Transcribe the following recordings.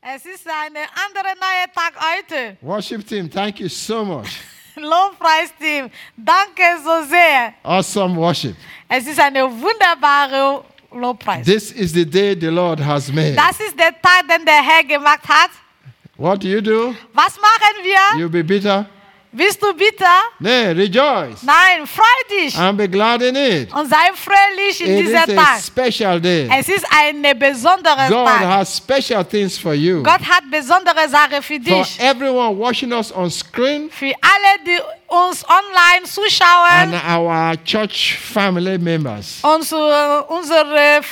Es ist ein anderer neuer Tag heute. Worship team, thank you so much. Lobpreisteam, danke so sehr. Awesome worship. Es ist eine wunderbare Lobpreis. This is the day the Lord has made. Das ist der Tag, den der Herr gemacht hat. What do you do? Was machen wir? You'll be bitter? Bist du bitter? Nay, rejoice Nein, freu dich and be glad in it. und sei fröhlich in It is dieser a Tag. special day. Es ist eine besondere God Tag. has special things for you. Gott hat besondere Sachen für For dich. everyone watching us on screen Für alle, die uns online zuschauen and our church family members. und zu unserer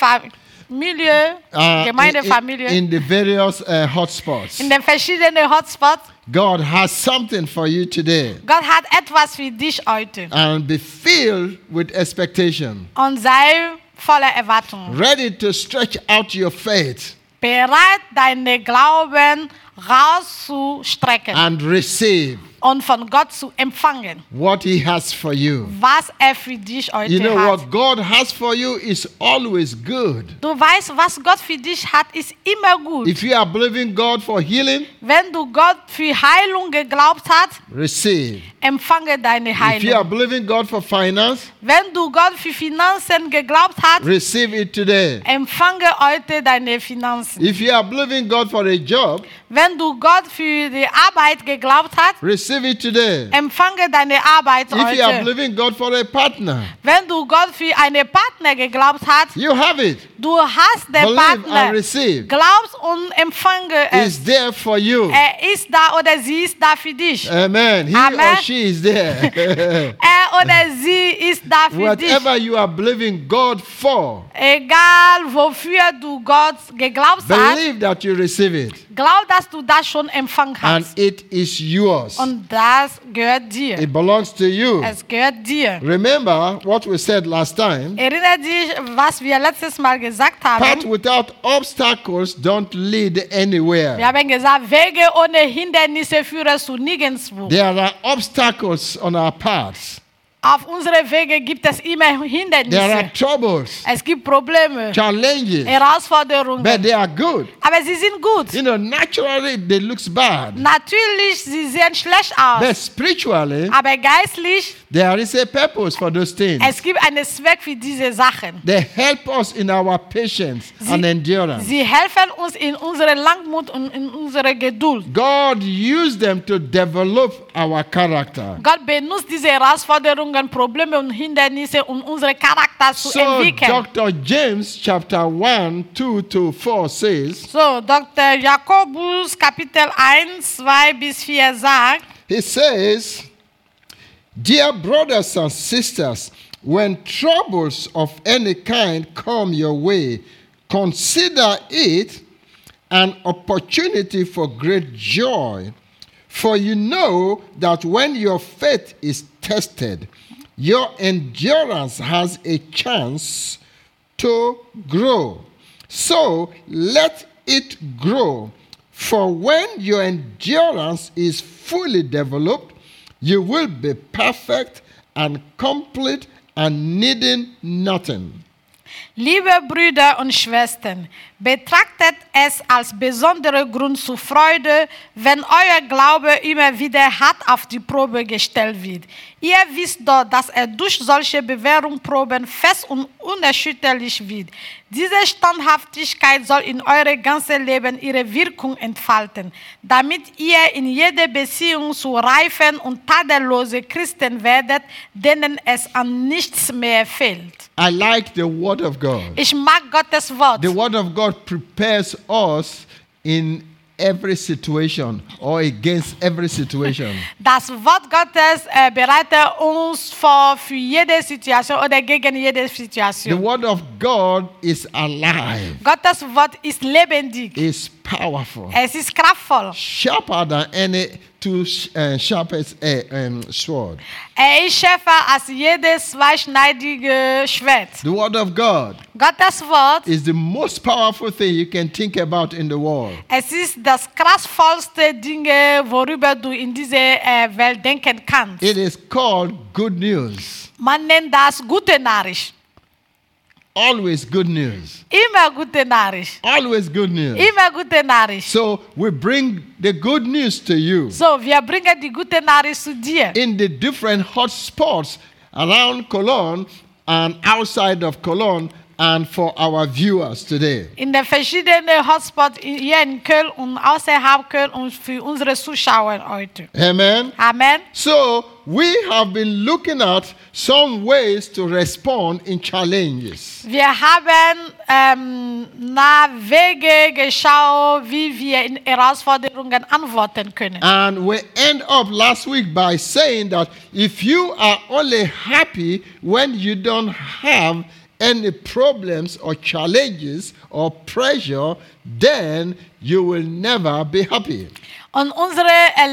Familie, Uh, in, Gemeindefamilie, in- in the various uh, hotspots. in den verschiedenen Hotspots. God has something for you today. Gott hat etwas für dich heute And be filled with expectation. und sei voller Erwartung. Ready to stretch out your faith Bereit, deine Glauben rauszustrecken and receive und von Gott zu empfangen, what He has for you. was er für dich heute You know hat. what God has for you is always good. Du weißt, was Gott für dich hat, ist immer gut. If you are believing God for healing, Wenn du Gott für Heilung geglaubt hast, receive. empfange deine If you are Heilung. believing God for finance, Wenn du Gott für Finanzen geglaubt hast, receive it today. empfange heute deine Finanzen. If you are believing God for a job, Wenn du Gott für die Arbeit geglaubt hast, receive it today. empfange deine Arbeit If you are heute. believing God for a partner, Wenn du Gott für einen Partner geglaubt hast, you have it. du hast den Believe and Partner. receive. Glaubst und empfange es. It's there for you. Er ist da oder sie ist da für dich. Amen. He Amen. or she is there. Er oder sie ist da für dich. Whatever you are believing God for, Egal wofür du Gott geglaubt hast, believe that you receive it. glaub, dass du das schon empfangen And hast. it is yours. Und das gehört dir. It belongs to you. Es gehört dir. Remember what we said last time. Erinnere dich, was wir letztes Mal gesagt Path haben. without obstacles don't lead Wir anywhere. haben gesagt, Wege ohne Hindernisse führen zu nirgendwo. There are obstacles on our paths. Auf unsere Wege gibt es immer There are Hindernisse. troubles, Es gibt Probleme, challenges, Herausforderungen. but they are good. Aber sie sind gut. You know, naturally they looks bad, Natürlich, sie sehen schlecht aus. but spiritually Aber geistlich, there is a purpose for those things. es gibt einen Zweck für diese Sachen. They help us in our patience and endurance. Sie helfen uns in unserer Langmut und in unserer Geduld. God used them to develop our character. Gott benutzt diese Herausforderungen, Probleme und Hindernisse, um unseren Charakter zu So entwickeln. Dr. James chapter 1, 2 to 4 says, So, Dr. Jakobus Kapitel 1, 2 bis 4 sagt, he says, Dear brothers and sisters, when troubles of any kind come your way, consider it an opportunity for great joy. For you know that when your faith is tested, your endurance has a chance to grow. So let it grow. For when your endurance is fully developed, you will be perfect and complete and needing nothing. Liebe Brüder und Schwestern, betrachtet es als besondere Grund zur Freude, wenn euer Glaube immer wieder hart auf die Probe gestellt wird. Ihr wisst doch, dass er durch solche Bewährungsproben fest und unerschütterlich wird. Diese Standhaftigkeit soll in eurem ganzen Leben ihre Wirkung entfalten, damit ihr in jeder Beziehung zu reifen und tadellose Christen werdet, denen es an nichts mehr fehlt. I like the Word of God. Ich mag Gottes Wort. The Word of God prepares us in every situation or against every situation. Das Wort Gottes äh, eh, bereitet uns vor für jede Situation oder gegen jede Situation. The Word of God is alive, Gottes Wort ist lebendig. is powerful, Es ist kraftvoll. sharper than any two uh, sharpest uh, um, sword. Er ist schärfer als jedes zweischneidige Schwert. The Word of God Gottes Wort, is the most powerful thing you can think about in the world. es ist das kraftvollste Ding, worüber du in dieser äh, Welt denken kannst. It is called good news. Man nennt das gute Nachricht. Always good news. Immer gute Nachricht. Always good news. Immer gute Nachricht. So we bring the good news to you So, wir bringen die gute Nachricht zu dir. in the different hotspots around Cologne and outside of Cologne and for our viewers today. In den verschiedenen Hotspots hier in Köln und außerhalb Köln und für unsere Zuschauer heute. Amen. Amen. So we have been looking at some ways to respond in challenges. Wir haben ähm, nach Wege geschaut, wie wir in Herausforderungen antworten können. And we end up last week by saying that if you are only happy when you don't have any problems or challenges or pressure, then you will never be happy. Und unsere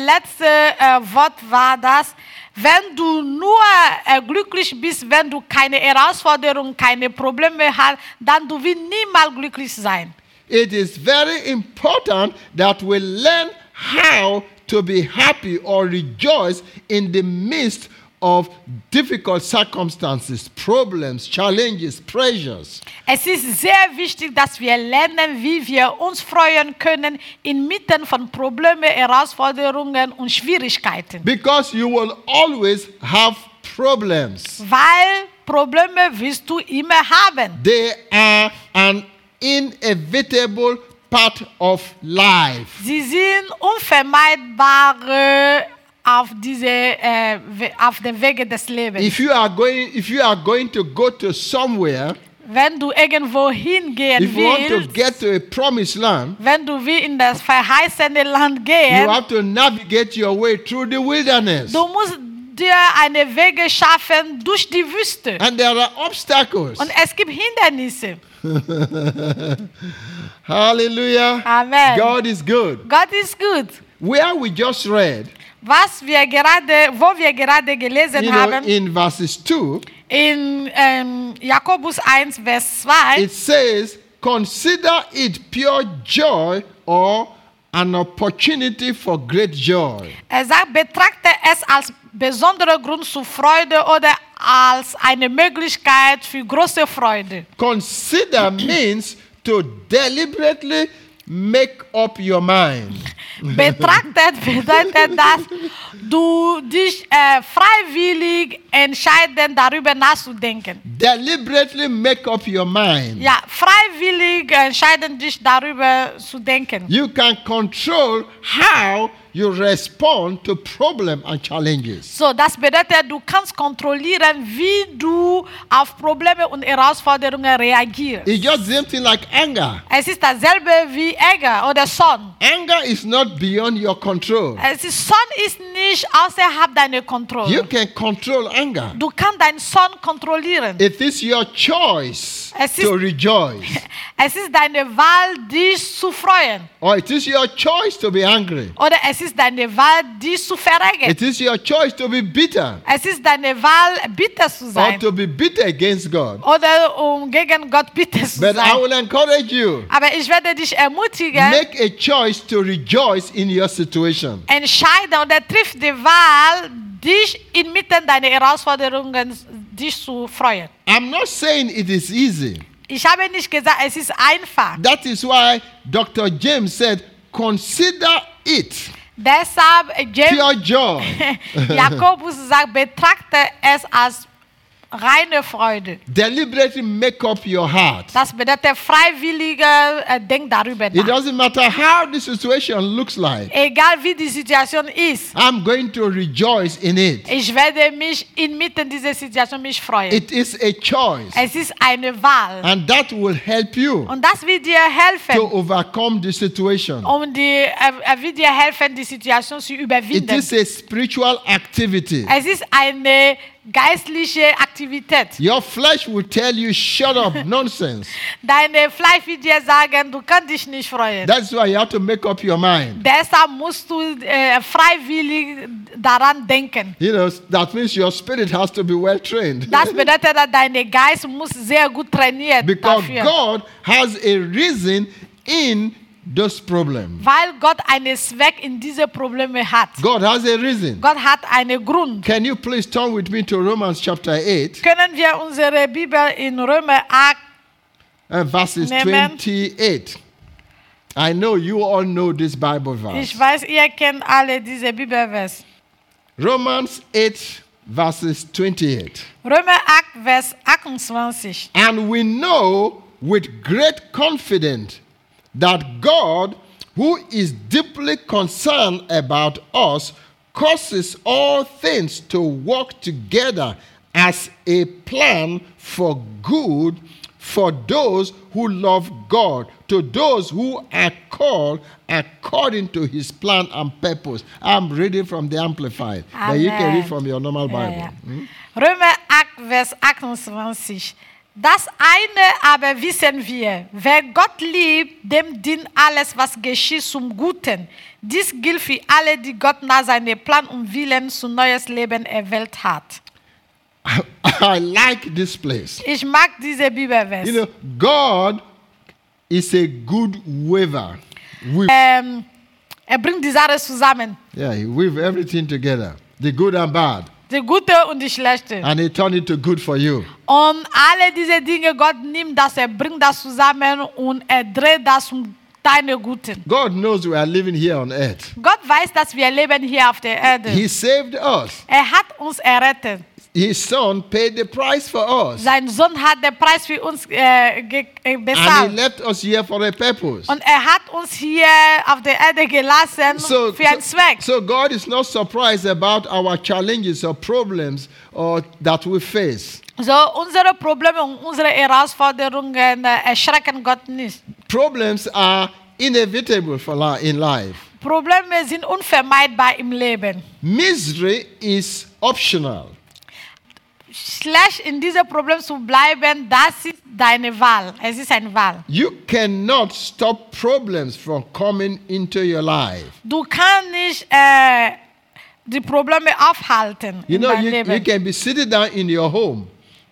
letzte äh, uh, Wort war das, wenn du nur äh, uh, glücklich bist, wenn du keine Herausforderungen, keine Probleme hast, dann du wirst niemals glücklich sein. It is very important that we learn how to be happy or rejoice in the midst of difficult circumstances, problems, challenges, pressures. Es ist sehr wichtig, dass wir lernen, wie wir uns freuen können inmitten von Problemen, Herausforderungen und Schwierigkeiten. Because you will always have problems. Weil Probleme wirst du immer haben. They are an inevitable part of life. Sie sind unvermeidbare auf, diese, äh, auf den Wege des Lebens. If you are going, if you are going to go to somewhere, Wenn du irgendwo hingehen if you want to get to a promised land, wenn du wie in das verheißene Land you gehen, have to navigate your way through the wilderness. du musst dir eine Wege schaffen durch die Wüste. And there are obstacles. Und es gibt Hindernisse. Hallelujah. Amen. God is good. Gott ist gut. Where we just read, Was wir gerade, wo wir gerade gelesen you know, haben, in verses 2, in ähm, Jakobus 1, Vers 2, it says, Consider it pure joy or an opportunity for great joy. er sagt, betrachte es als besonderer Grund zur Freude oder als eine Möglichkeit für große Freude. Consider means to deliberately make up your mind. Betrachtet bedeutet das, du dich äh, freiwillig entscheiden, darüber nachzudenken. Deliberately make up your mind. Ja, freiwillig entscheiden, dich darüber zu denken. You can control how you respond to problem and challenges. So, das bedeutet, du kannst kontrollieren, wie du auf Probleme und Herausforderungen reagierst. It's just same thing like anger. Es ist dasselbe wie Ärger oder Zorn. Anger is not beyond your control. Es ist, Zorn ist nicht außerhalb deiner You Kontrolle. can control anger. Du kannst deinen Zorn kontrollieren. It is your choice Es to rejoice, Es ist deine Wahl, dich zu freuen. or it is your choice to be angry. Oder es ist deine Wahl, dich zu verärgern. It is your choice to be bitter, Es ist deine Wahl, bitter zu sein. or to be bitter against God. Oder um gegen Gott bitter zu But I will encourage you Aber ich werde dich ermutigen, make a choice to rejoice in your situation. entscheide oder triff die Wahl, dich inmitten deiner Herausforderungen dich zu freuen. I'm not saying it is easy. Ich habe nicht gesagt, es ist einfach. That is why Dr. James said, Consider it Deshalb, James, pure joy. Jakobus sagt, betrachte es als reine Freude. Deliberately make up your heart. Das bedeutet freiwillige äh, Denk darüber It nach. doesn't matter how the situation looks like. Egal wie die Situation ist, I'm going to rejoice in it. ich werde mich inmitten dieser Situation mich freuen. It is a choice. es ist eine Wahl. And that will help you Und das wird dir to helfen, overcome the situation. um die, äh, wird dir helfen, die Situation zu It überwinden. is a spiritual activity. Es ist eine geistliche Aktivität. Your flesh will tell you, shut up, nonsense. Deine Fleisch wird dir sagen, du kannst dich nicht freuen. That's why you have to make up your mind. Deshalb musst du äh, freiwillig daran denken. You know, that means your spirit has to be well trained. Das bedeutet, dass dein Geist muss sehr gut trainiert Because dafür. God has a reason in those problems. Weil Gott einen Zweck in diese Probleme hat. God has a reason. Gott hat einen Grund. Can you please turn with me to Romans chapter 8? Können wir unsere Bibel in Römer 8 uh, verses Nehmen. 28. I know you all know this Bible verse. Ich weiß, ihr kennt alle diese Bibelvers. Romans 8, verses 28. Römer 8, Vers 28. And we know with great confidence that God, who is deeply concerned about us, causes all things to work together as a plan for good for those who love God, to those who are called according to his plan and purpose. I'm reading from the Amplified, but you can read from your normal Bible. Ja, ja. Römer 8, Vers 28. Das eine aber wissen wir, wer Gott liebt, dem dient alles, was geschieht, zum Guten. Dies gilt für alle, die Gott nach seinem Plan und Willen zu neues Leben erwählt hat. I like this place. Ich mag diese Bibelvers. You know, God is a good weaver. We, ähm, er bringt die Sache zusammen, yeah, he weave everything together, the good and bad, die gute und die schlechte. and he turn it to good for you. Und alle diese Dinge, Gott nimmt das, er bringt das zusammen und er dreht das um deine Guten. God knows we are living here on earth. Gott weiß, dass wir leben hier auf der Erde. He saved us. Er hat uns errettet. His son paid the price for us. Sein Sohn hat den Preis für uns äh, ge- äh, And he left us here for a purpose. Und er hat uns hier auf der Erde gelassen So, für einen Zweck. so God is not surprised about our challenges or problems or that we face. So, unsere Probleme und unsere Herausforderungen äh, erschrecken Gott nicht. Problems are inevitable for in life. Probleme sind unvermeidbar im Leben. Misery is optional. Schlecht in diesem Problem zu bleiben, das ist deine Wahl. Es ist eine Wahl. You cannot stop problems from coming into your life. Du kannst nicht äh, die Probleme aufhalten You in know, you, Leben. you can be sitting down in your home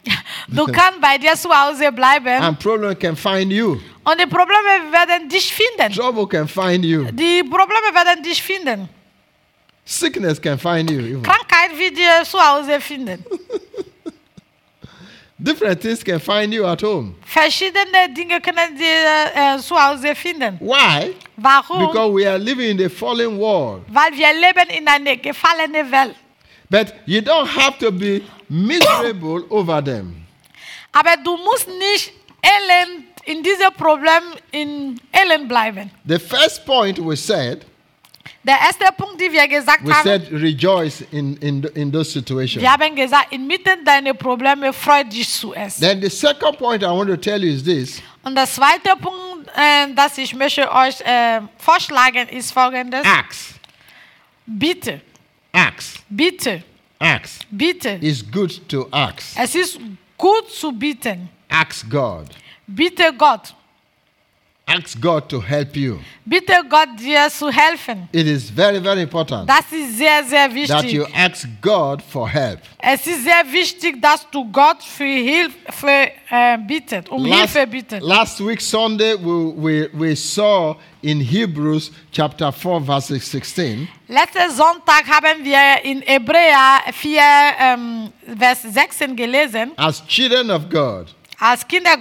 Du kannst bei dir zu Hause bleiben and problem can find you. und die Probleme werden dich finden. Trouble can find you. Die Probleme werden dich finden. Sickness can find you. even. Krankheit wird dir zu Hause finden. Different things can find you at home. Verschiedene Dinge können dir äh, zu Hause finden. Why? Warum? Because we are living in a fallen world. Weil wir leben in einer gefallenen Welt. But you don't have to be miserable over them. Aber du musst nicht elend in diesem Problem in elend bleiben. The first point we said, Der erste Punkt, den wir gesagt we haben, said rejoice in, in, in those situations. wir haben gesagt, inmitten deiner Probleme freut dich zuerst. Then the second point I want to tell you is this Und der zweite Punkt, äh, das ich möchte euch äh, vorschlagen, ist folgendes. ask. Bitte, Ask. bitte, Ask. bitte. It's good to ask. Es ist gut zu bitten. Ask God. Bitte Gott. Ask God to help you. Bitte Gott, dir zu helfen. It is very, very important Das ist sehr, sehr wichtig. that you ask God for help. Es ist sehr wichtig, dass du Gott für Hilfe äh, bittet, um Last, Hilfe bittet. last week, Sunday, we, we, we saw in Hebrews chapter 4, verse 16, Letzten Sonntag haben wir in Hebräer 4, ähm, Vers 16 gelesen. as children of God, Als Kinder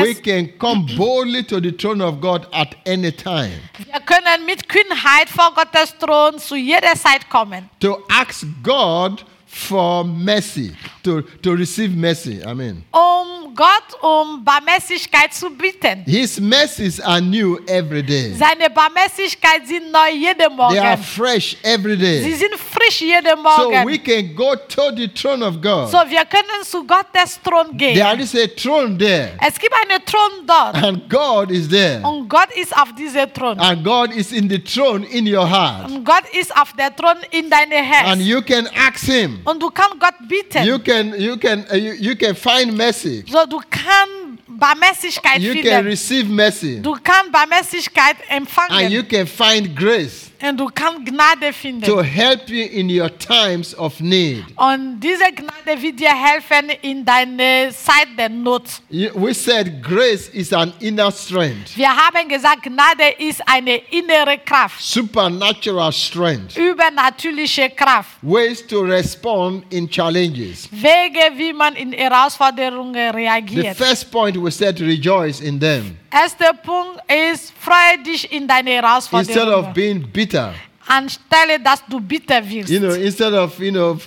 we can come boldly to the throne of God at any time. Wir können mit Kühnheit vor Gottes Thron zu jeder Zeit kommen, to ask God for mercy, to, to receive mercy. I mean, um Gott um Barmherzigkeit zu bitten. His mercies are new every day, Seine Barmherzigkeit sind neu jeden they are fresh every day. Sie sind frisch jeden So we can go to the throne of God. So, wir können zu Gottes Thron There gehen. is a throne there, Es gibt einen Thron dort. and God is there. Und Gott ist auf diesem Thron. And God is in the throne in your heart. Und Gott ist auf der Thron in deinem And you can ask Him. Und du kannst Gott bitten. You can you can uh, you, you can find mercy. So, du kannst Barmherzigkeit You can finden. receive mercy. Du kannst Barmherzigkeit And empfangen. you can find grace. Und du kannst Gnade finden. to help you in your times of need. Und diese Gnade wird dir helfen in deiner Zeit der Not. We said grace is an inner strength, Wir haben gesagt, Gnade ist eine innere Kraft, supernatural strength, übernatürliche Kraft. ways to respond in challenges. Wege, wie man in Herausforderungen reagiert. The first point we said rejoice in them Erster Punkt ist, freue dich in deine instead of Herausforderungen. being bitter. Anstelle, dass du bitter wirst. You know, instead of you know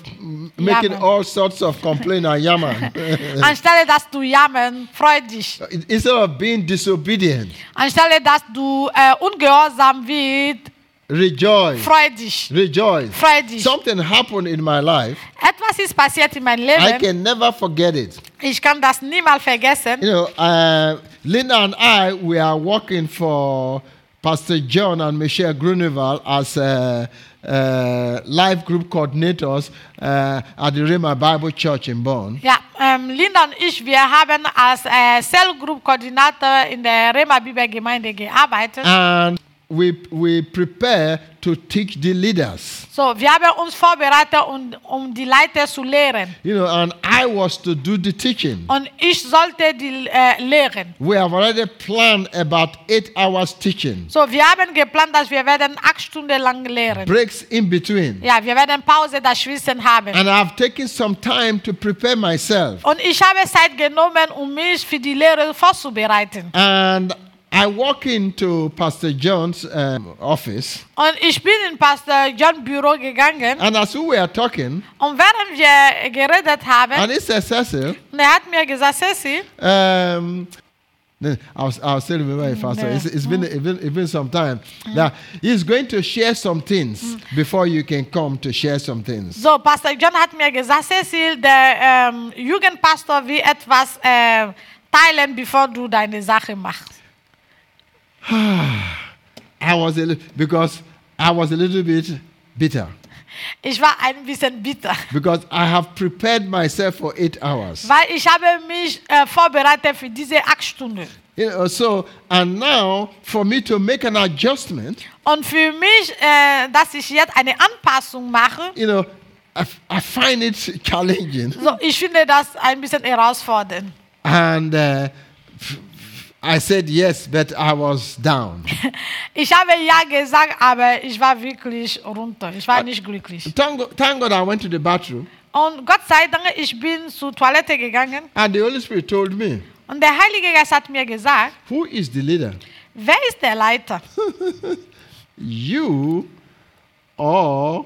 making Yammern. all sorts of complaint and yammer. Anstelle, dass du jammern, freu dich. instead of being disobedient, Anstelle, dass du äh, ungehorsam wirst, rejoice. freu dich. Rejoice. Freu dich. Something happened in my life. Etwas ist passiert in meinem I Leben. can never forget it. Ich kann das niemals vergessen. You know, uh, Linda and I, we are working for Pastor John and Michelle Gruneval as uh, uh, life group coordinators uh, at the Rema Bible Church in Bonn. Ja, ähm, Linda und ich, wir haben als äh, Cell Group Koordinator in der Rema Bibelgemeinde gearbeitet. And we, we prepare to teach the leaders. So, wir haben uns vorbereitet, um, um die Leiter zu lehren. You know, and I was to do the teaching. Und ich sollte die äh, lehren. We have already planned about eight hours teaching, So, wir haben geplant, dass wir werden acht Stunden lang lehren. breaks in between. Ja, wir werden Pause dazwischen haben. And I've taken some time to prepare myself. Und ich habe Zeit genommen, um mich für die Lehre vorzubereiten. And I walk into Pastor John's um, office, Und ich bin in Pastor John Büro gegangen. and as we were talking, Und während wir geredet haben, and he said, Cecil, und er hat mir gesagt, Ceci, um, I'll, I'll still remember it faster. It's, it's been, it's, been, it's been some time. Now, he's going to share some things before you can come to share some things. so, Pastor John hat mir gesagt, Cecil, der ähm, Jugendpastor will etwas äh, teilen, bevor du deine Sache machst. I was a because I was a little bit bitter Ich war ein bisschen bitter, because I have prepared myself for eight hours. weil ich habe mich äh, vorbereitet für diese acht Stunden. You know, so and now for me to make an adjustment, Und für mich, äh, dass ich jetzt eine Anpassung mache, you know, I, I find it challenging. so, ich finde das ein bisschen herausfordernd. And uh, I said yes, but I was down. Ich habe ja gesagt, aber ich war wirklich runter. Ich war uh, nicht glücklich. thank, God, thank God I went to the bathroom, Und Gott sei Dank, ich bin zur Toilette gegangen and the Holy Spirit told me, und der Heilige Geist hat mir gesagt, Who is the leader? wer ist der Leiter? You or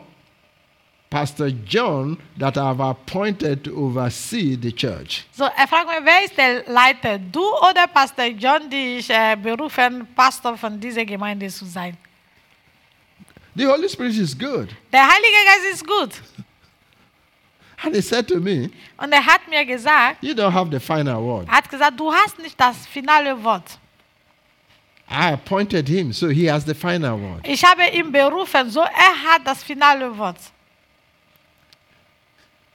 Pastor John that I've appointed to oversee the church? So, er fragt mich, wer ist der Leiter? Du oder Pastor John, die ich äh, berufen, Pastor von dieser Gemeinde zu sein? The Holy Spirit is good. Der Heilige Geist ist gut. And he said to me, Und er hat mir gesagt, You don't have the final word. er hat gesagt, du hast nicht das finale Wort. I appointed him, so he has the final word. Ich habe ihn berufen, so er hat das finale Wort.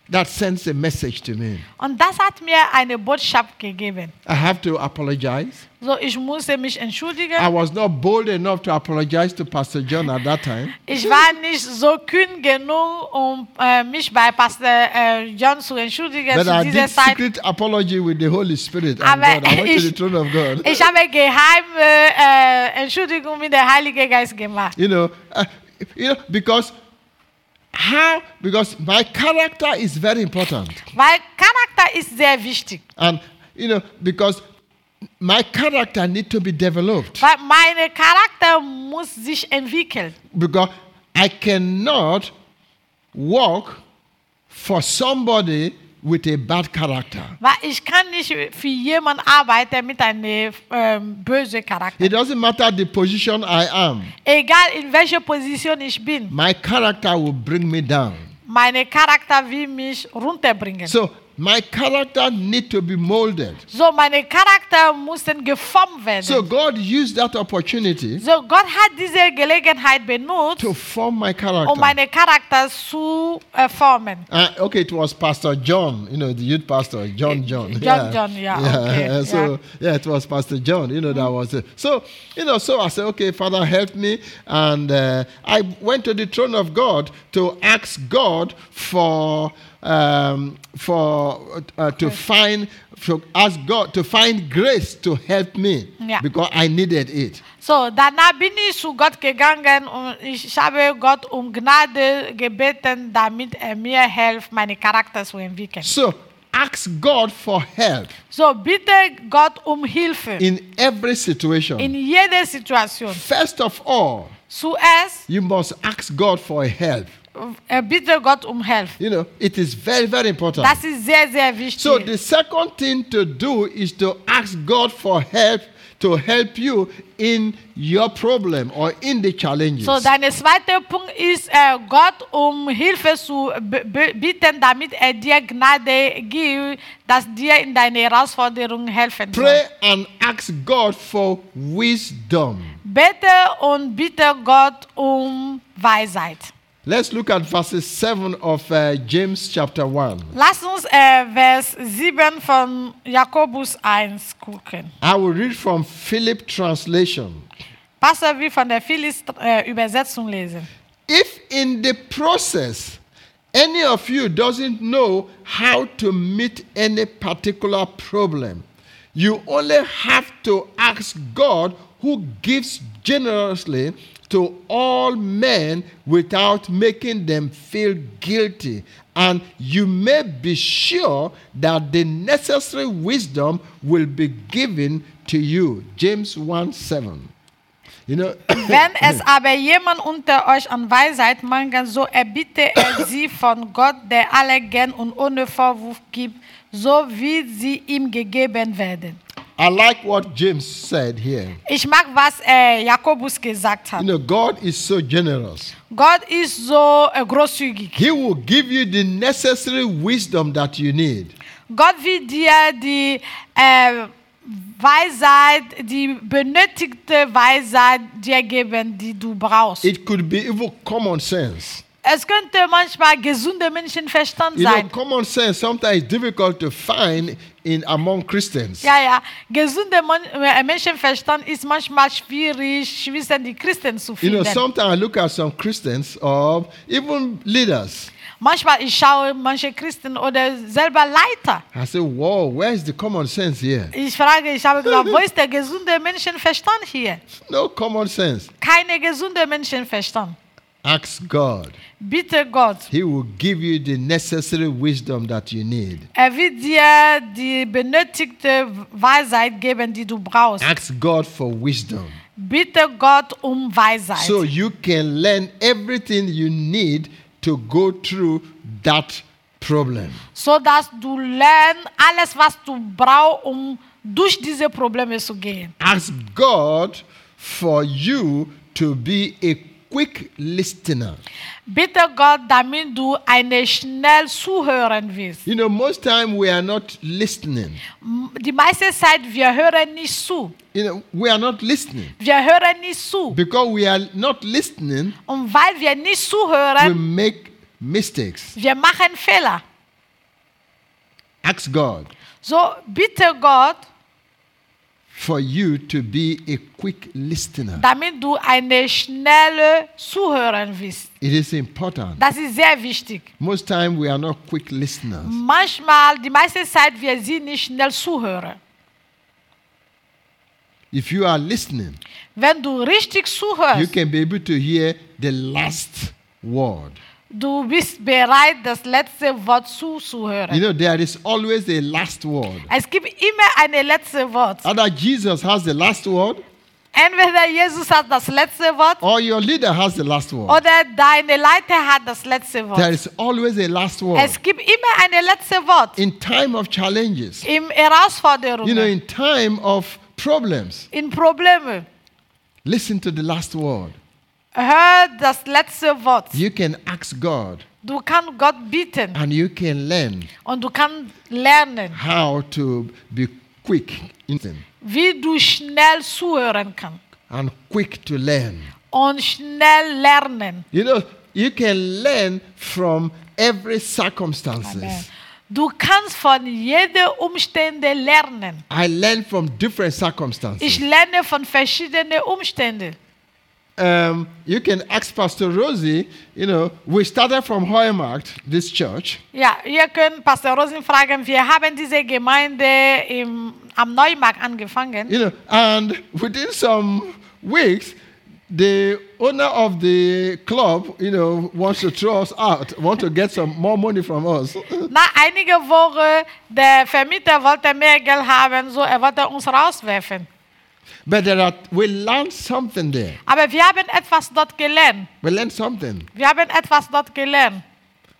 That sends a message to me. Und das hat mir eine Botschaft gegeben. I have to apologize. So, ich musste mich entschuldigen. I was not bold enough to apologize to Pastor John at that time. Ich war nicht so kühn genug, um äh, mich bei Pastor äh, John zu entschuldigen But zu I dieser did Zeit. secret apology with the Holy Spirit and Aber God. I went to the throne of God. Ich habe geheime äh, Entschuldigung mit dem Heiligen Geist gemacht. you know, uh, you know, because how? Because my character is very important, Weil Charakter ist sehr wichtig. and you know, because my character need to be developed. Weil mein Charakter muss sich entwickeln. Because I cannot work for somebody with a bad character. Weil ich kann nicht für jemanden arbeiten mit einem ähm, bösen Charakter. It doesn't matter the position I am. Egal in welcher Position ich bin, My character will bring me down. mein Charakter will mich runterbringen. So my character need to be molded. So, meine Charakter mussten geformt werden. So God used that opportunity so, Gott hat diese Gelegenheit benutzt, to form my character. um meine Charakter zu äh, formen. Uh, okay, it was Pastor John, you know, the youth pastor, John John. John John, yeah, okay, uh, so yeah. it was Pastor John, you know, that was it. So, you know, so I said, okay, Father, help me. And uh, I went to the throne of God to ask God for um, for uh, to find to ask God to find grace to help me Yeah. because I needed it. So, danach bin ich zu Gott gegangen und ich habe Gott um Gnade gebeten, damit er mir hilft, meine Charakter zu entwickeln. So ask God for help So, bitte Gott um Hilfe in every situation. in jeder Situation. First of all, Zuerst you must ask God for help. Äh, bitte Gott um Hilfe. You know, it is very, very important. Das ist sehr, sehr wichtig. So the second thing to do is to ask God for help to help you in your problem or in the challenges. So, dein zweiter Punkt ist, äh, Gott um Hilfe zu bitten, damit er dir Gnade gibt, dass dir in deine Herausforderungen helfen soll. Pray and ask God for wisdom. Bete und bitte Gott um Weisheit. Let's look at verses 7 of uh, James chapter 1. Lass uns äh, Vers 7 von Jakobus 1 gucken. I will read from Phillips translation. Pastor wie von der Philis äh, Übersetzung lesen. If in the process any of you doesn't know how to meet any particular problem, you only have to ask God who gives generously to all men without making them feel guilty. And you may be sure that the necessary wisdom will be given to you. James 1 7. You know, Wenn es aber jemand unter euch an Weisheit mangelt, so erbitte er sie von Gott, der alle gern und ohne Vorwurf gibt, so wie sie ihm gegeben werden. I like what James said here. Ich mag, was äh, Jakobus gesagt hat. You know, God is so generous. Gott ist so äh, großzügig. He will give you the necessary wisdom that you need. Gott will dir die äh, Weisheit, die benötigte Weisheit dir geben, die du brauchst. It could be even common sense. Es könnte manchmal gesunder Menschenverstand You know, sein. common sense sometimes is difficult to find in among Christians. Ja, ja. Gesunder äh, Menschenverstand ist manchmal schwierig, zwischen die Christen zu You know, finden. sometimes I look at some Christians or even leaders. manchmal ich schaue manche Christen oder selber Leiter. I say, whoa, where is the common sense here? Ich frage, ich habe gesagt, wo ist der gesunde Menschenverstand hier? No common sense. Keine gesunde Menschenverstand. Ask God. Bitte Gott, He will give you the necessary wisdom that you need. er wird dir die benötigte Weisheit geben, die du brauchst. Ask God for wisdom. Bitte Gott um Weisheit. So you can learn everything you need to go through that problem. so dass du lernst alles, was du brauchst, um durch diese Probleme zu gehen. Ask God for you to be a quick listener. Bitte Gott, damit du eine schnell zuhören willst. You know, most time we are not listening. Die meiste Zeit, wir hören nicht zu. You know, we are not listening. Wir hören nicht zu. Because we are not listening, Und weil wir nicht we zuhören, make mistakes. wir machen Fehler. Ask God So, bitte Gott, for you to be a quick listener. damit du eine schnelle Zuhören willst. It is important. Das ist sehr wichtig. Most time we are not quick listeners. Manchmal, die meiste Zeit, wir sind nicht schnell zuhören. If you are listening, Wenn du richtig you zuhörst, can be able to hear the last word. Du bist bereit, das letzte Wort zuzuhören. You know, there is always a last word. Es gibt immer ein letztes Wort. Either Jesus has the last word Entweder Jesus hat das letzte Wort or your leader has the last word. oder deine Leiter hat das letzte Wort. There is always a last word. Es gibt immer ein letztes Wort. In time of challenges, In you know, in time of problems, in Problemen. listen to the last word. Hör das letzte Wort. You can ask God Du kannst Gott bitten and you can learn und du kannst lernen, how to be quick in them wie du schnell zuhören kannst and quick to learn. und schnell lernen. You know, you can learn from every circumstances. Amen. Du kannst von jeder Umstände lernen. I learn from different Ich circumstances. lerne von verschiedenen Umständen. Um, you can ask Pastor Rosie, you know, we started from Heumarkt, this church, Ja, ihr könnt Pastor Rosen fragen, wir haben diese Gemeinde im, am Neumarkt angefangen. you know, and within some weeks, the owner of the club, you know, wants to throw us out, want to get some more money from us. Nach einiger Woche, der Vermieter wollte mehr Geld haben, so er wollte uns rauswerfen. But there are, we learned something there. Aber wir haben etwas dort gelernt. We learned something. Wir haben etwas dort gelernt.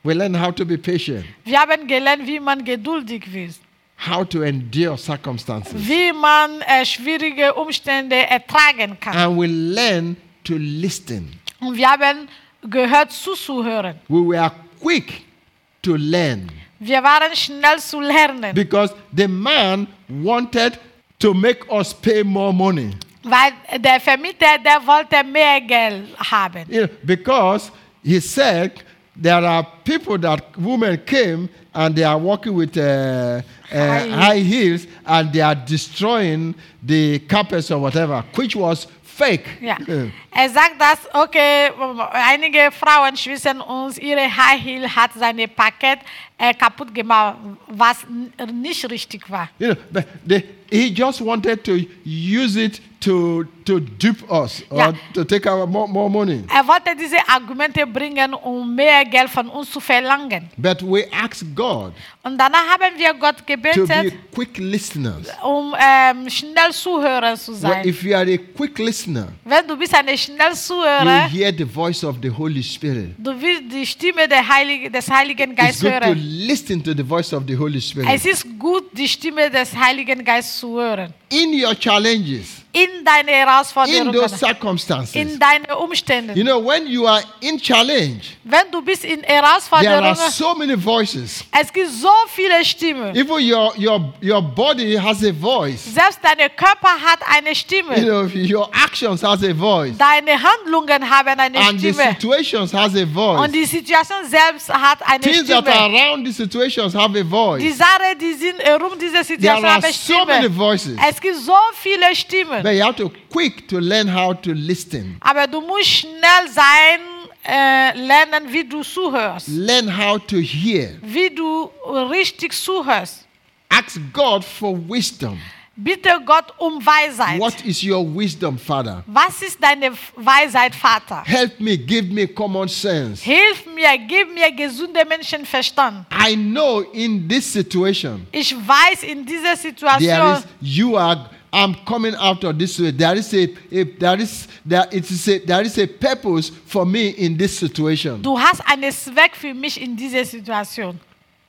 We learned how to be patient, Wir haben gelernt, wie man geduldig ist, how to endure circumstances. wie man äh, schwierige Umstände ertragen kann. And we learned to listen. Und wir haben gehört zuzuhören. We were quick to learn Wir waren schnell zu lernen, because the man wanted to make us pay more money. weil der Vermieter, der wollte mehr Geld haben. You because he said there are people that women came and they are walking with uh, uh, High high heels and they are destroying the carpets or whatever, which was fake. Ja. Uh, Er sagt, dass, okay, einige Frauen schwissen uns, ihre High Heel hat seine Paket äh, kaputt gemacht, was nicht richtig war. You know, but they, he just wanted to use it to to dupe us or Yeah. to take our more, more money. Er wollte diese Argumente bringen, um mehr Geld von uns zu verlangen. But we asked God Und danach haben wir Gott to gebetet, be quick listeners. um ähm, schnell Zuhörer zu Well, sein. if you are a quick listener, Wenn du bist eine schnell you Zuhörer, hear the voice of the Holy Spirit. du willst die Stimme Heilige, des Heiligen Geistes to hören. Listen to the voice of the Holy Spirit. Es ist gut, die Stimme des Heiligen Geistes zu hören. In your challenges, In deine in Herausforderungen, those circumstances. in deine Umstände. You know, when you are in challenge, Wenn du bist in there are Herausforderungen, so many voices. es gibt so viele Stimmen. Even your your your body has a voice. Selbst dein Körper hat eine You Stimme. know, your actions has a voice. Deine Handlungen haben eine And the Stimme. situations has a voice. Und die Situation selbst hat eine Things that are Stimme. around the situations have a Die voice. Sache, die sind herum diese There Situation are haben so many Stimme. voices. Es gibt so viele Stimmen. But you have to quick to learn how to listen. Aber du musst schnell sein, äh, lernen, wie du zuhörst. Learn how to hear. Wie du richtig zuhörst. Ask God for wisdom. Bitte Gott um Weisheit. What is your wisdom, Father? Was ist deine Weisheit, Vater? Help me, give me common sense. Hilf mir, gib mir gesunde Menschenverstand. I know in this situation, Ich weiß in dieser there Situation, is you are I'm coming out of this way. There is a, a there is there it is a there is a purpose for me in this situation du hast einen Zweck für mich in dieser Situation,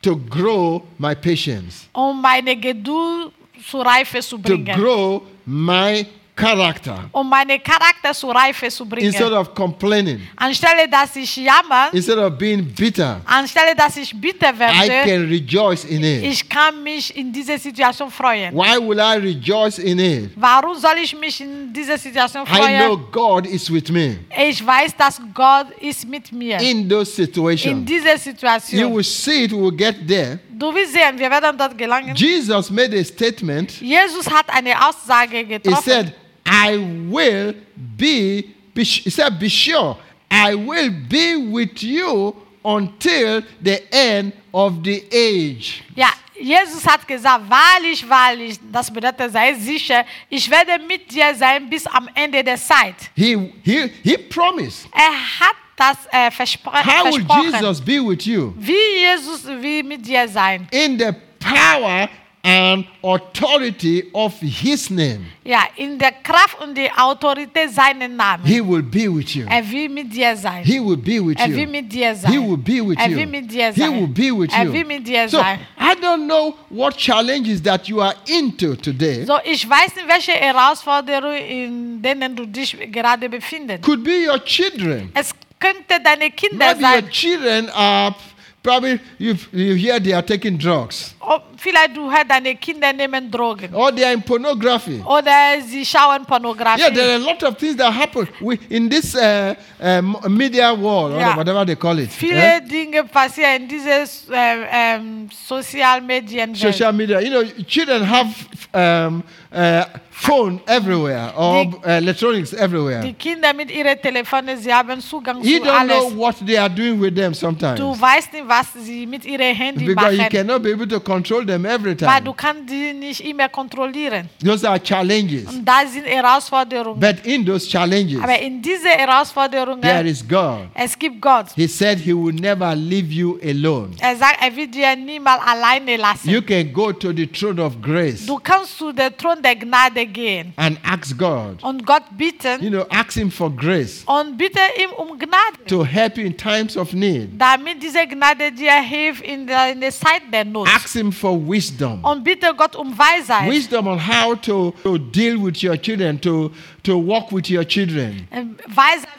to grow my patience, um meine Geduld zur Reife zu bringen. to grow my character um meine Charakter zur Reife zu instead bringen. of complaining, Anstelle, dass ich jammer, instead of being bitter. anstelle, dass ich bitter I werde, can rejoice in it. ich kann mich in dieser Situation freuen. Why will I rejoice in it? Warum soll ich mich in dieser Situation I know freuen? God is with me Ich weiß, dass Gott ist mit mir in those in situations. dieser You Situation. will see it, we will get there. Du wirst sehen, wir werden dort gelangen. Jesus made a statement. Jesus hat eine Aussage He getroffen. said, I will be, be he said, be sure, I will be with you until the end of the age. Ja, Jesus hat gesagt, wahrlich, wahrlich, das bedeutet, sei sicher, ich werde mit dir sein bis am Ende der Zeit. He, he, he promised. Er hat das äh, verspro How will. Jesus be with you? Wie Jesus will mit dir sein. In the power and authority of his name. Ja, in der Kraft und der Autorität seinen Namen. He will be with you. Er will mit dir sein. He will be with Er will you. mit dir sein. He will be with er you. will mit dir He will be with er you. will mit dir So sein. I don't know what challenges that you are into today. So, ich weiß nicht, welche Herausforderungen, in denen du dich gerade befindest. Could be your children. Es könnte deine Kinder Maybe your children are probably you, you hear they are taking drugs vielleicht du hörst, deine Kinder nehmen Drogen. or they are in pornography. Oder sie schauen Pornografie. Yeah, there are a lot of things that happen we, in this uh, um, media world, or Yeah. whatever they call it. Viele eh? Dinge passieren in dieses äh, ähm, Social Medien. Social media. You know, children have um, uh, phone everywhere or Die- uh, electronics everywhere. Die Kinder mit ihren Telefonen, sie haben Zugang You zu don't know what they are doing with them sometimes. Du weißt nicht, was sie mit ihrem Handy Because you machen. cannot be able to control them every Weil du time. kannst die nicht immer kontrollieren. Those are challenges. Und da sind Herausforderungen. But in those challenges, Aber in diese Herausforderungen, there is God. es gibt Gott. He said he will never leave you alone. Er sagt, er wird dir niemals alleine lassen. You can go to the throne of grace Du kannst zu der Thron der Gnade gehen and ask God. und Gott bitten You know, ask him for grace und bitte ihm um Gnade, to help you in times of need. damit diese Gnade dir hilft in der, in der Zeit der Not. Ask him for wisdom. Und bitte Gott um Weisheit. Wisdom on how to, to deal with your children, to, to walk with your children.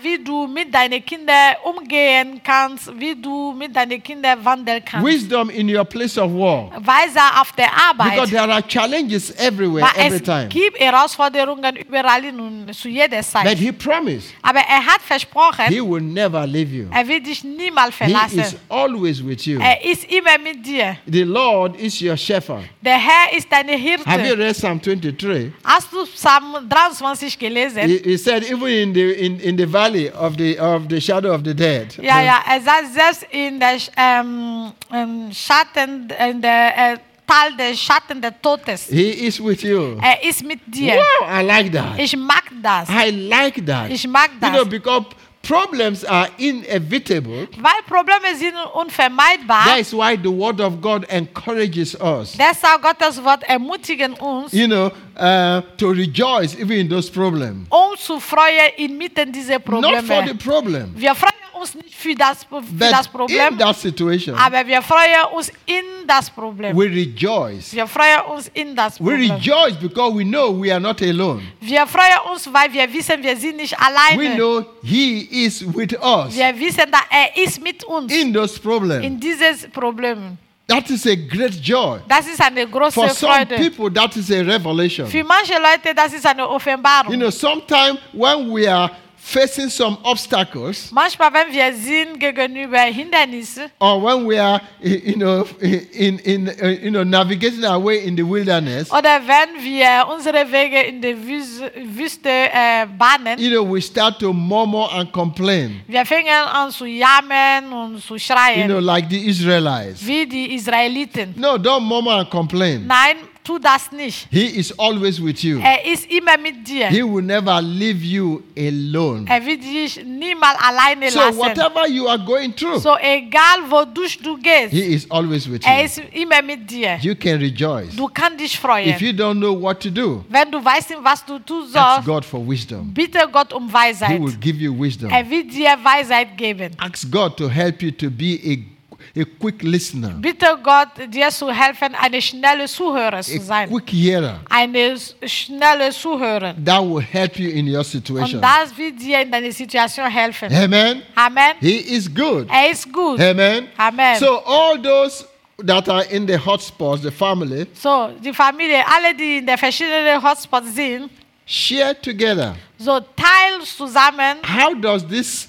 Wie du mit deinen Kindern umgehen kannst, wie du mit deinen Kindern wandeln kannst. Wisdom in your place of work. Weisheit auf der Because there are challenges everywhere, Weil every es time. gibt Herausforderungen überall und zu jeder But he promised Aber er hat versprochen, he will never leave you. er wird dich niemals He is always with you. Er ist immer mit dir. The Lord is your shepherd. Der Herr ist deine Have you read Psalm 23? Hast du Psalm 23 gelesen? He, he said, even in the in, in the valley of the of the shadow of the dead. Ja, ja, er sagt selbst in der ähm, ähm, Schatten, in der äh, Tal der Schatten des Todes. He is with you. Er ist mit dir. Wow, I like that. Ich mag das. I like that. Ich mag das. You know, because problems are inevitable. Weil Probleme sind unvermeidbar. That is why the word of God encourages us. Deshalb Gottes Wort ermutigen uns, You know, uh, to rejoice even in those problems. um zu freuen inmitten dieser Not for the Probleme. problem, Wir freuen uns nicht für das, für das in Problem, that situation, aber wir freuen uns in das Problem. we rejoice. Wir freuen uns in das We Problem. rejoice because we know we are not alone. Wir freuen uns, weil wir wissen, wir sind nicht We alleine. know He is with us Wir wissen, dass er ist mit uns in those problems. in dieses Problem. That is a great joy. Das ist eine große For some Freude. people, that is a revelation. Für manche Leute, das ist eine Offenbarung. You know, sometimes when we are facing some obstacles, Manchmal, wenn wir sind gegenüber Hindernissen or when we are, you know, in, in, uh, you know, navigating our way in the wilderness, oder wenn wir unsere Wege in der Wüste, äh, bahnen, you know, we start to murmur and complain, wir fangen an zu jammern und zu you schreien, know, like the Israelites. wie die Israeliten. No, don't murmur and complain. Nein, tu das nicht. He is always with you. Er ist immer mit dir. He will never leave you alone. Er wird dich niemals alleine So, lassen. whatever you are going through, So egal wodurch du gehst, He is always with er you. ist immer mit dir. You can rejoice. Du kannst dich If you don't know what to do, Wenn du weißt, nicht, was du tun ask God for wisdom. bitte Gott um He Weisheit. will give you wisdom. Er wird dir Weisheit geben. Ask God to help you to be a, a quick listener, Bitte Gott, dir zu helfen, eine schnelle Zuhörer zu sein. a quick hearer. Eine schnelle Zuhörer. That will help you in your situation. Und das wird dir in deiner Situation helfen. Amen. Amen. He is good. Er ist gut. Amen. Amen. So, all those that are in the hotspots, the family, So, die Familie, alle, die in der verschiedenen Hotspots sind, share together. so teil zusammen, How does this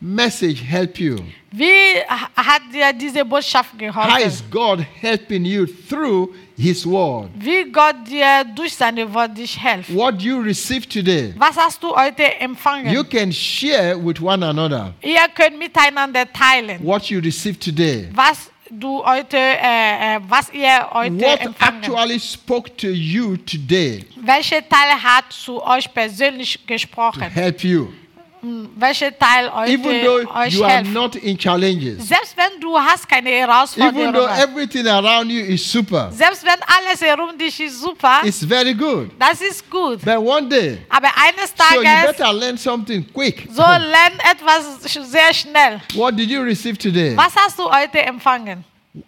message help you? wie ha- hat dir diese Botschaft How geholfen? is God helping you through His Word? Wie Gott dir durch seine Wort dich hilft. What you receive today, Was hast du heute empfangen? you can share with one another. Ihr könnt miteinander teilen, What you receive today, was du heute, äh, äh, was ihr heute what empfangen. actually spoke to you today Welcher Teil hat zu euch persönlich gesprochen? help you. Welcher Teil heute Even though euch you are not in challenges, Selbst wenn du hast keine even though Herausforderungen, everything around you is super, selbst wenn alles herum dich ist super, it's very good. das ist gut. But one day, Aber eines so you Tages, better learn something quick. so lern etwas sch- sehr schnell. What did you receive today? Was hast du heute empfangen?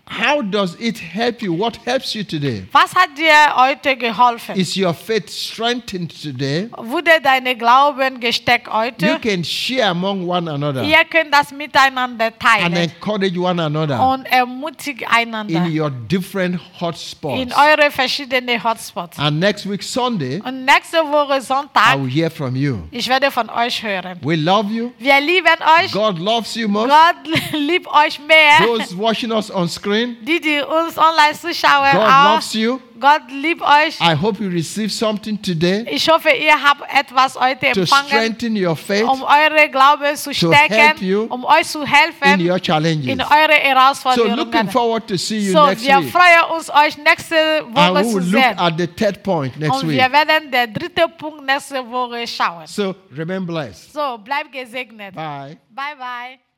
How does it help you? What helps you today? Was hat dir heute geholfen? Is your faith strengthened today? Wurde deine Glauben gesteckt You can share among one another Ihr könnt das miteinander teilen. and encourage one another und ermutigt einander in your different hotspots. in eure verschiedenen Hotspots. And next week, Sunday, Und nächste Woche Sonntag. I will hear from you. ich werde von euch hören. We love you. Wir lieben euch. God loves you most. Gott liebt euch mehr. Those watching us on screen, Die, die uns online zuschauen, God auch. loves you. Gott liebt euch. I hope you receive something today Ich hoffe, ihr habt etwas heute to empfangen, strengthen your faith um eure Glaube zu to help stärken, you um euch zu in helfen your challenges. in eure So Herausforderungen. looking forward to see you So, next wir week. freuen uns, euch nächste And Woche we zu will look sehen. at the third point next Und week. wir werden den dritten Punkt nächste Woche schauen. So remain blessed. So, bleibt gesegnet. Bye. Bye, bye.